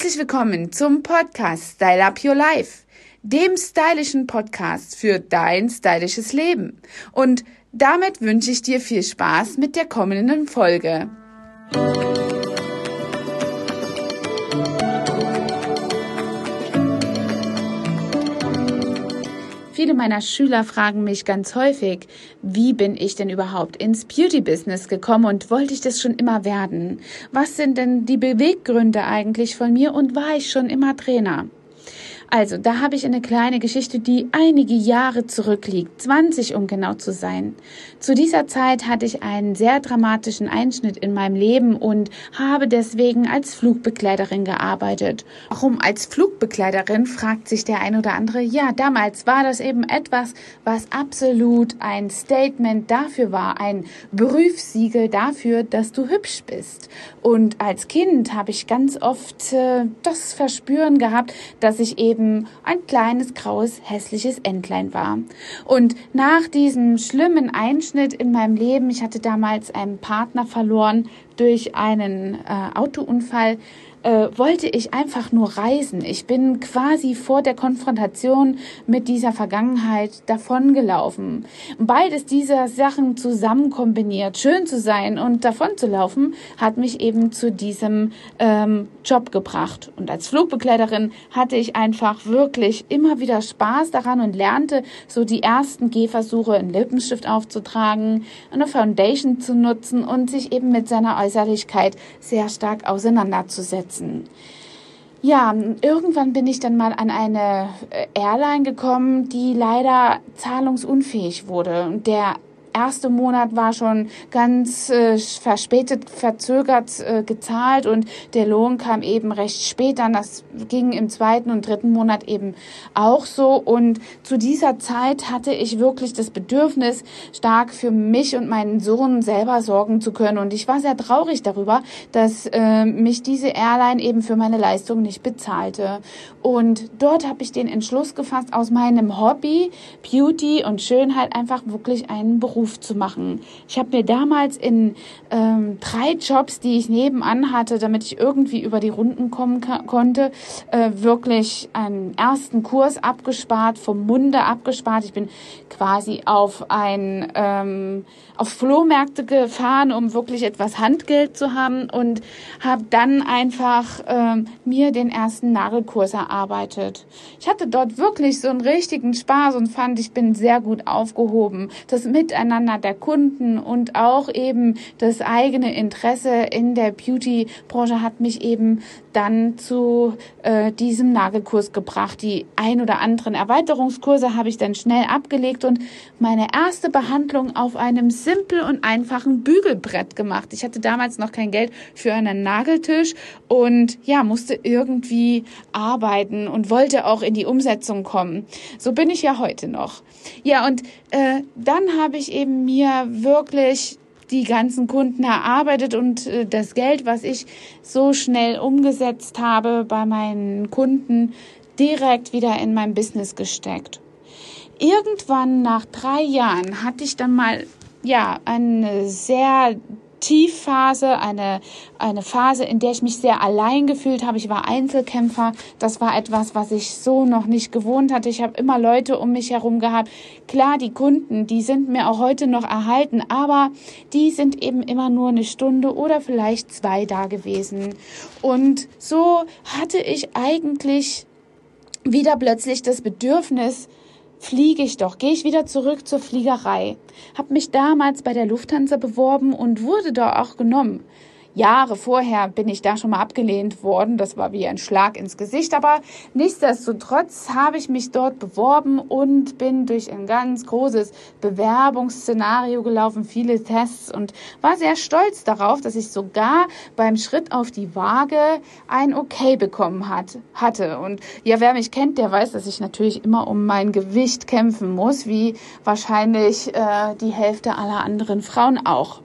Herzlich willkommen zum Podcast Style Up Your Life, dem stylischen Podcast für dein stylisches Leben. Und damit wünsche ich dir viel Spaß mit der kommenden Folge. Viele meiner Schüler fragen mich ganz häufig, wie bin ich denn überhaupt ins Beauty-Business gekommen und wollte ich das schon immer werden? Was sind denn die Beweggründe eigentlich von mir und war ich schon immer Trainer? Also, da habe ich eine kleine Geschichte, die einige Jahre zurückliegt, 20 um genau zu sein. Zu dieser Zeit hatte ich einen sehr dramatischen Einschnitt in meinem Leben und habe deswegen als Flugbegleiterin gearbeitet. Warum als Flugbegleiterin, fragt sich der ein oder andere. Ja, damals war das eben etwas, was absolut ein Statement dafür war, ein Berufssiegel dafür, dass du hübsch bist. Und als Kind habe ich ganz oft äh, das Verspüren gehabt, dass ich eben eben ein kleines, graues, hässliches Entlein war. Und nach diesem schlimmen Einschnitt in meinem Leben, ich hatte damals einen Partner verloren durch einen äh, Autounfall, äh, wollte ich einfach nur reisen. Ich bin quasi vor der Konfrontation mit dieser Vergangenheit davongelaufen. Beides dieser Sachen zusammen kombiniert, schön zu sein und davon zu laufen, hat mich eben zu diesem ähm, Job gebracht. Und als Flugbegleiterin hatte ich einfach wirklich immer wieder Spaß daran und lernte so die ersten Gehversuche, einen Lippenstift aufzutragen, eine Foundation zu nutzen und sich eben mit seiner Äußerlichkeit sehr stark auseinanderzusetzen setzen. Ja, irgendwann bin ich dann mal an eine äh, Airline gekommen, die leider zahlungsunfähig wurde. Der erste Monat war schon ganz äh, verspätet, verzögert äh, gezahlt und der Lohn kam eben recht spät dann. Das ging im zweiten und dritten Monat eben auch so. Und zu dieser Zeit hatte ich wirklich das Bedürfnis, stark für mich und meinen Sohn selber sorgen zu können. Und ich war sehr traurig darüber, dass äh, mich diese Airline eben für meine Leistung nicht bezahlte. Und dort habe ich den Entschluss gefasst, aus meinem Hobby, Beauty und Schönheit einfach wirklich einen Beruf Beruf zu machen. Ich habe mir damals in ähm, drei Jobs, die ich nebenan hatte, damit ich irgendwie über die Runden kommen konnte, äh, wirklich einen ersten Kurs abgespart, vom Munde abgespart. Ich bin quasi auf ein ähm, auf Flohmärkte gefahren, um wirklich etwas Handgeld zu haben und habe dann einfach ähm, mir den ersten Nagelkurs erarbeitet. Ich hatte dort wirklich so einen richtigen Spaß und fand, ich bin sehr gut aufgehoben. Das Miteinander Miteinander der Kunden und auch eben das eigene Interesse in der Beauty-Branche hat mich eben dann zu äh, diesem Nagelkurs gebracht. Die ein oder anderen Erweiterungskurse habe ich dann schnell abgelegt und meine erste Behandlung auf einem simpel und einfachen Bügelbrett gemacht. Ich hatte damals noch kein Geld für einen Nageltisch und ja, musste irgendwie arbeiten und wollte auch in die Umsetzung kommen. So bin ich ja heute noch. Ja, und äh, dann habe ich eben mir wirklich die ganzen Kunden erarbeitet und äh, das Geld, was ich so schnell umgesetzt habe bei meinen Kunden, direkt wieder in mein Business gesteckt. Irgendwann nach drei Jahren hatte ich dann mal ja eine sehr Tiefphase, eine, eine Phase, in der ich mich sehr allein gefühlt habe. Ich war Einzelkämpfer. Das war etwas, was ich so noch nicht gewohnt hatte. Ich habe immer Leute um mich herum gehabt. Klar, die Kunden, die sind mir auch heute noch erhalten, aber die sind eben immer nur eine Stunde oder vielleicht zwei da gewesen. Und so hatte ich eigentlich wieder plötzlich das Bedürfnis, fliege ich doch, gehe ich wieder zurück zur Fliegerei. Hab mich damals bei der Lufthansa beworben und wurde da auch genommen. Jahre vorher bin ich da schon mal abgelehnt worden. Das war wie ein Schlag ins Gesicht. Aber nichtsdestotrotz habe ich mich dort beworben und bin durch ein ganz großes Bewerbungsszenario gelaufen, viele Tests und war sehr stolz darauf, dass ich sogar beim Schritt auf die Waage ein Okay bekommen hat, hatte. Und ja, wer mich kennt, der weiß, dass ich natürlich immer um mein Gewicht kämpfen muss, wie wahrscheinlich äh, die Hälfte aller anderen Frauen auch.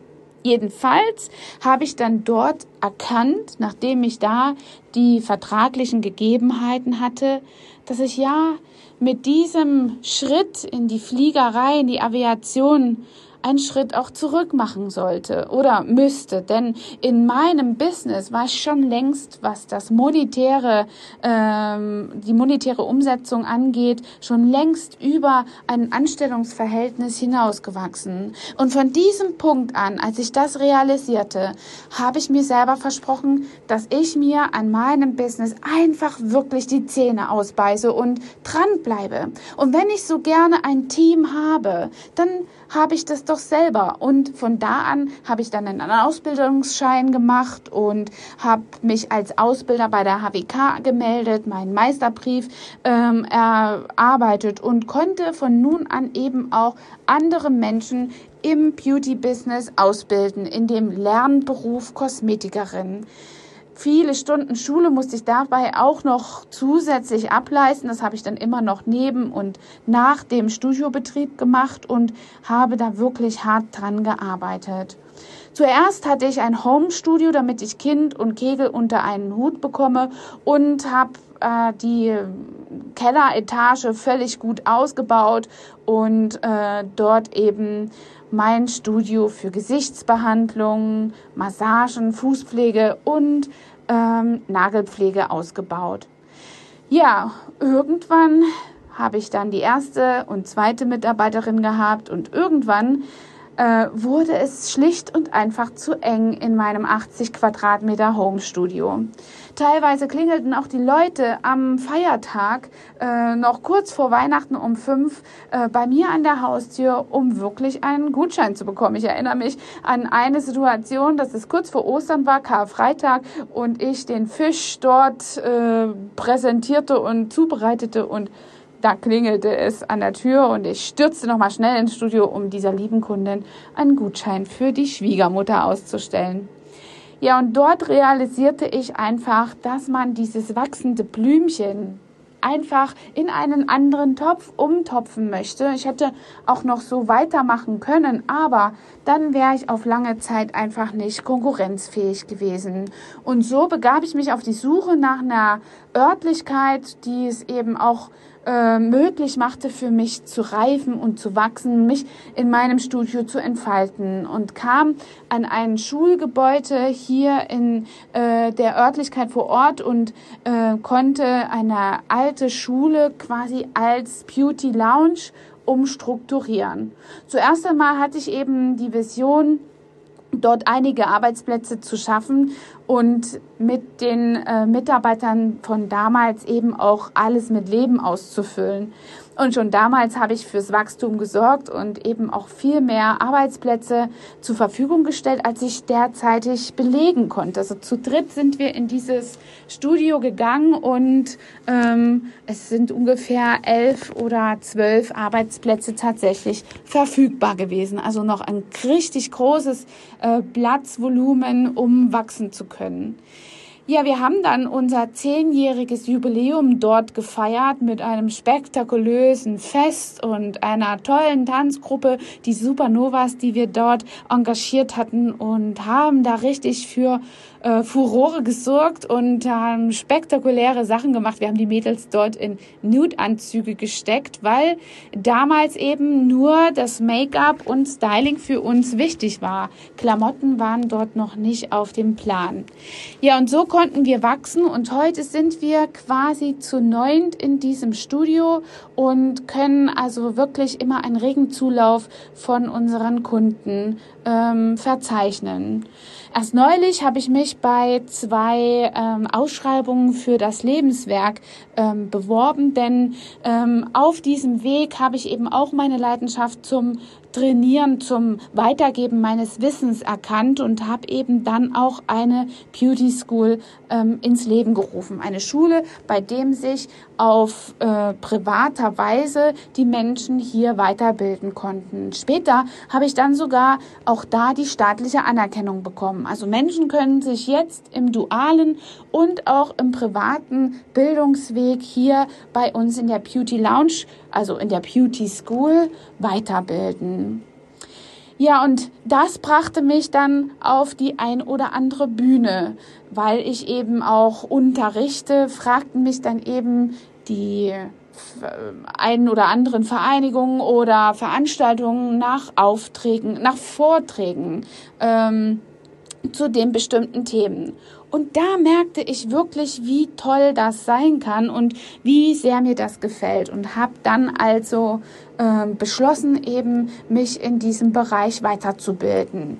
Jedenfalls habe ich dann dort erkannt, nachdem ich da die vertraglichen Gegebenheiten hatte, dass ich ja mit diesem Schritt in die Fliegerei, in die Aviation einen Schritt auch zurück machen sollte oder müsste. Denn in meinem Business war ich schon längst, was das monetäre, ähm, die monetäre Umsetzung angeht, schon längst über ein Anstellungsverhältnis hinausgewachsen. Und von diesem Punkt an, als ich das realisierte, habe ich mir selber versprochen, dass ich mir an meinem Business einfach wirklich die Zähne ausbeiße und dranbleibe. Und wenn ich so gerne ein Team habe, dann habe ich das doch selber. Und von da an habe ich dann einen Ausbildungsschein gemacht und habe mich als Ausbilder bei der HWK gemeldet, meinen Meisterbrief ähm, erarbeitet und konnte von nun an eben auch andere Menschen im Beauty-Business ausbilden, in dem Lernberuf Kosmetikerin. Viele Stunden Schule musste ich dabei auch noch zusätzlich ableisten. Das habe ich dann immer noch neben und nach dem Studiobetrieb gemacht und habe da wirklich hart dran gearbeitet. Zuerst hatte ich ein Home-Studio, damit ich Kind und Kegel unter einen Hut bekomme und habe äh, die Kelleretage völlig gut ausgebaut und äh, dort eben mein Studio für Gesichtsbehandlungen, Massagen, Fußpflege und ähm, Nagelpflege ausgebaut. Ja, irgendwann habe ich dann die erste und zweite Mitarbeiterin gehabt und irgendwann äh, wurde es schlicht und einfach zu eng in meinem 80 Quadratmeter Home Studio. Teilweise klingelten auch die Leute am Feiertag äh, noch kurz vor Weihnachten um fünf äh, bei mir an der Haustür, um wirklich einen Gutschein zu bekommen. Ich erinnere mich an eine Situation, dass es kurz vor Ostern war, Karfreitag, und ich den Fisch dort äh, präsentierte und zubereitete und da klingelte es an der Tür und ich stürzte nochmal schnell ins Studio, um dieser lieben Kundin einen Gutschein für die Schwiegermutter auszustellen. Ja, und dort realisierte ich einfach, dass man dieses wachsende Blümchen einfach in einen anderen Topf umtopfen möchte. Ich hätte auch noch so weitermachen können, aber dann wäre ich auf lange Zeit einfach nicht konkurrenzfähig gewesen. Und so begab ich mich auf die Suche nach einer Örtlichkeit, die es eben auch äh, möglich machte für mich zu reifen und zu wachsen, mich in meinem Studio zu entfalten und kam an ein Schulgebäude hier in äh, der Örtlichkeit vor Ort und äh, konnte eine alte Schule quasi als Beauty Lounge umstrukturieren. Zuerst einmal hatte ich eben die Vision, dort einige Arbeitsplätze zu schaffen und mit den äh, Mitarbeitern von damals eben auch alles mit Leben auszufüllen. Und schon damals habe ich fürs Wachstum gesorgt und eben auch viel mehr Arbeitsplätze zur Verfügung gestellt, als ich derzeitig belegen konnte. Also zu dritt sind wir in dieses Studio gegangen und ähm, es sind ungefähr elf oder zwölf Arbeitsplätze tatsächlich verfügbar gewesen. Also noch ein richtig großes äh, Platzvolumen, um wachsen zu können. Ja, wir haben dann unser zehnjähriges Jubiläum dort gefeiert mit einem spektakulösen Fest und einer tollen Tanzgruppe, die Supernovas, die wir dort engagiert hatten und haben da richtig für äh, Furore gesorgt und haben spektakuläre Sachen gemacht. Wir haben die Mädels dort in Nude-Anzüge gesteckt, weil damals eben nur das Make-up und Styling für uns wichtig war. Klamotten waren dort noch nicht auf dem Plan. Ja, und so konnten wir wachsen und heute sind wir quasi zu neunt in diesem Studio und können also wirklich immer einen regen Zulauf von unseren Kunden ähm, verzeichnen. Erst neulich habe ich mich bei zwei ähm, Ausschreibungen für das Lebenswerk ähm, beworben, denn ähm, auf diesem Weg habe ich eben auch meine Leidenschaft zum Trainieren, zum Weitergeben meines Wissens erkannt und habe eben dann auch eine Beauty School ähm, ins Leben gerufen. Eine Schule, bei dem sich auf äh, privater Weise die Menschen hier weiterbilden konnten. Später habe ich dann sogar auch da die staatliche Anerkennung bekommen. Also Menschen können sich jetzt im dualen und auch im privaten Bildungsweg hier bei uns in der Beauty Lounge, also in der Beauty School, weiterbilden. Ja, und das brachte mich dann auf die ein oder andere Bühne, weil ich eben auch unterrichte, fragten mich dann eben die einen oder anderen Vereinigungen oder Veranstaltungen nach Aufträgen, nach Vorträgen ähm, zu den bestimmten Themen. Und da merkte ich wirklich, wie toll das sein kann und wie sehr mir das gefällt und habe dann also äh, beschlossen, eben mich in diesem Bereich weiterzubilden.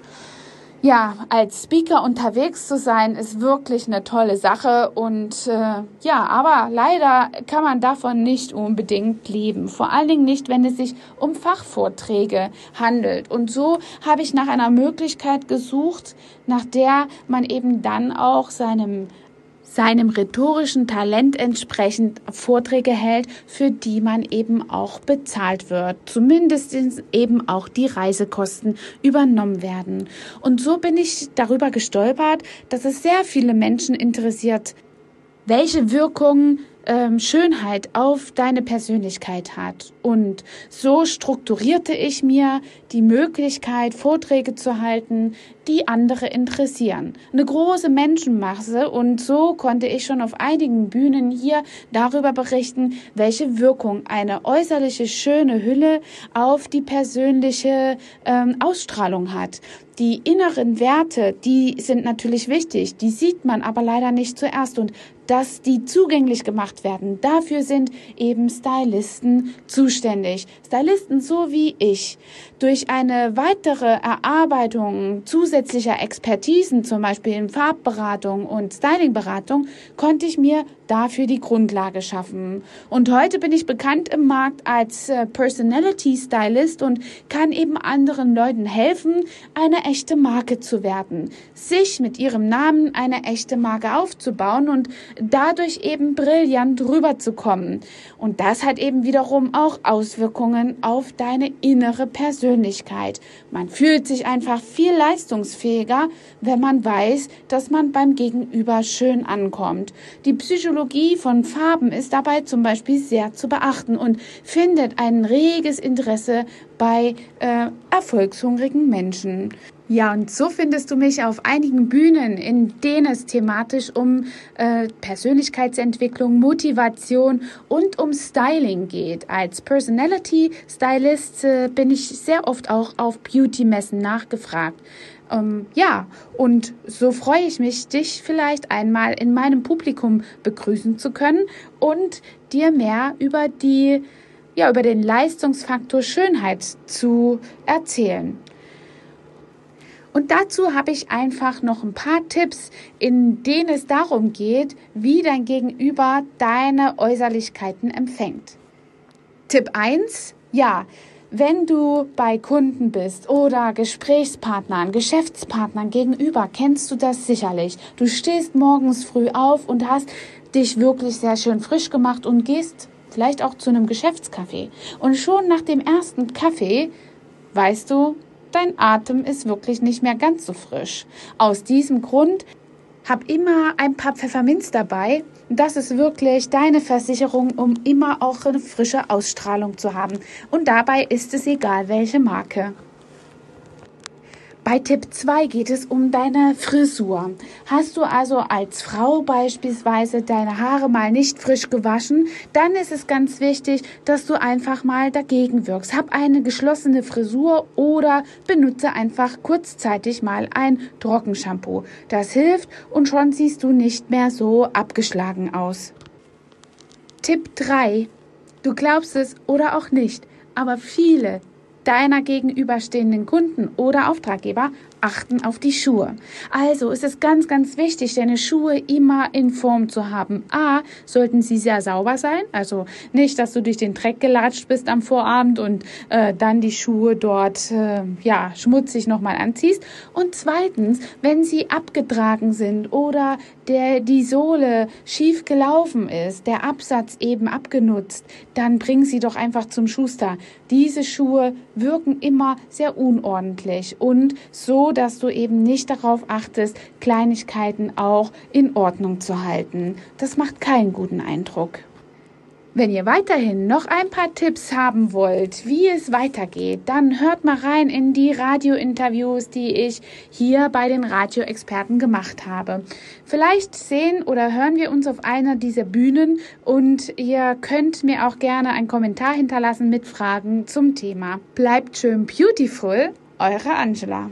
Ja, als Speaker unterwegs zu sein, ist wirklich eine tolle Sache und äh, ja, aber leider kann man davon nicht unbedingt leben. Vor allen Dingen nicht, wenn es sich um Fachvorträge handelt. Und so habe ich nach einer Möglichkeit gesucht, nach der man eben dann auch seinem seinem rhetorischen Talent entsprechend Vorträge hält, für die man eben auch bezahlt wird. Zumindest eben auch die Reisekosten übernommen werden. Und so bin ich darüber gestolpert, dass es sehr viele Menschen interessiert, welche Wirkungen ähm, Schönheit auf deine Persönlichkeit hat. Und so strukturierte ich mir die Möglichkeit, Vorträge zu halten, die andere interessieren. Eine große Menschenmasse und so konnte ich schon auf einigen Bühnen hier darüber berichten, welche Wirkung eine äußerliche schöne Hülle auf die persönliche ähm, Ausstrahlung hat. Die inneren Werte, die sind natürlich wichtig, die sieht man aber leider nicht zuerst und dass die zugänglich gemacht werden. Dafür sind eben Stylisten zuständig. Stylisten so wie ich. Durch eine weitere Erarbeitung zusätzlicher Expertisen, zum Beispiel in Farbberatung und Stylingberatung, konnte ich mir dafür die Grundlage schaffen. Und heute bin ich bekannt im Markt als äh, Personality Stylist und kann eben anderen Leuten helfen, eine echte Marke zu werden, sich mit ihrem Namen eine echte Marke aufzubauen und dadurch eben brillant rüberzukommen. Und das hat eben wiederum auch Auswirkungen auf deine innere Persönlichkeit. Man fühlt sich einfach viel leistungsfähiger, wenn man weiß, dass man beim Gegenüber schön ankommt. Die Psychologie von Farben ist dabei zum Beispiel sehr zu beachten und findet ein reges Interesse bei äh, erfolgshungrigen Menschen. Ja, und so findest du mich auf einigen Bühnen, in denen es thematisch um äh, Persönlichkeitsentwicklung, Motivation und um Styling geht. Als Personality Stylist äh, bin ich sehr oft auch auf Beauty-Messen nachgefragt. Ähm, ja, und so freue ich mich, dich vielleicht einmal in meinem Publikum begrüßen zu können und dir mehr über die ja, über den Leistungsfaktor Schönheit zu erzählen. Und dazu habe ich einfach noch ein paar Tipps, in denen es darum geht, wie dein Gegenüber deine Äußerlichkeiten empfängt. Tipp 1, ja, wenn du bei Kunden bist oder Gesprächspartnern, Geschäftspartnern gegenüber, kennst du das sicherlich. Du stehst morgens früh auf und hast dich wirklich sehr schön frisch gemacht und gehst vielleicht auch zu einem Geschäftscafé. Und schon nach dem ersten Kaffee weißt du, dein Atem ist wirklich nicht mehr ganz so frisch. Aus diesem Grund hab immer ein paar Pfefferminz dabei. Das ist wirklich deine Versicherung, um immer auch eine frische Ausstrahlung zu haben. Und dabei ist es egal, welche Marke. Bei Tipp 2 geht es um deine Frisur. Hast du also als Frau beispielsweise deine Haare mal nicht frisch gewaschen, dann ist es ganz wichtig, dass du einfach mal dagegen wirkst. Hab eine geschlossene Frisur oder benutze einfach kurzzeitig mal ein Trockenshampoo. Das hilft und schon siehst du nicht mehr so abgeschlagen aus. Tipp 3. Du glaubst es oder auch nicht, aber viele deiner gegenüberstehenden Kunden oder Auftraggeber achten auf die Schuhe. Also ist es ganz, ganz wichtig, deine Schuhe immer in Form zu haben. A, sollten sie sehr sauber sein, also nicht, dass du durch den Dreck gelatscht bist am Vorabend und äh, dann die Schuhe dort äh, ja schmutzig nochmal anziehst. Und zweitens, wenn sie abgetragen sind oder der die Sohle schief gelaufen ist, der Absatz eben abgenutzt, dann bring sie doch einfach zum Schuster. Diese Schuhe wirken immer sehr unordentlich und so dass du eben nicht darauf achtest, Kleinigkeiten auch in Ordnung zu halten. Das macht keinen guten Eindruck. Wenn ihr weiterhin noch ein paar Tipps haben wollt, wie es weitergeht, dann hört mal rein in die Radiointerviews, die ich hier bei den Radioexperten gemacht habe. Vielleicht sehen oder hören wir uns auf einer dieser Bühnen und ihr könnt mir auch gerne einen Kommentar hinterlassen mit Fragen zum Thema. Bleibt schön beautiful, eure Angela.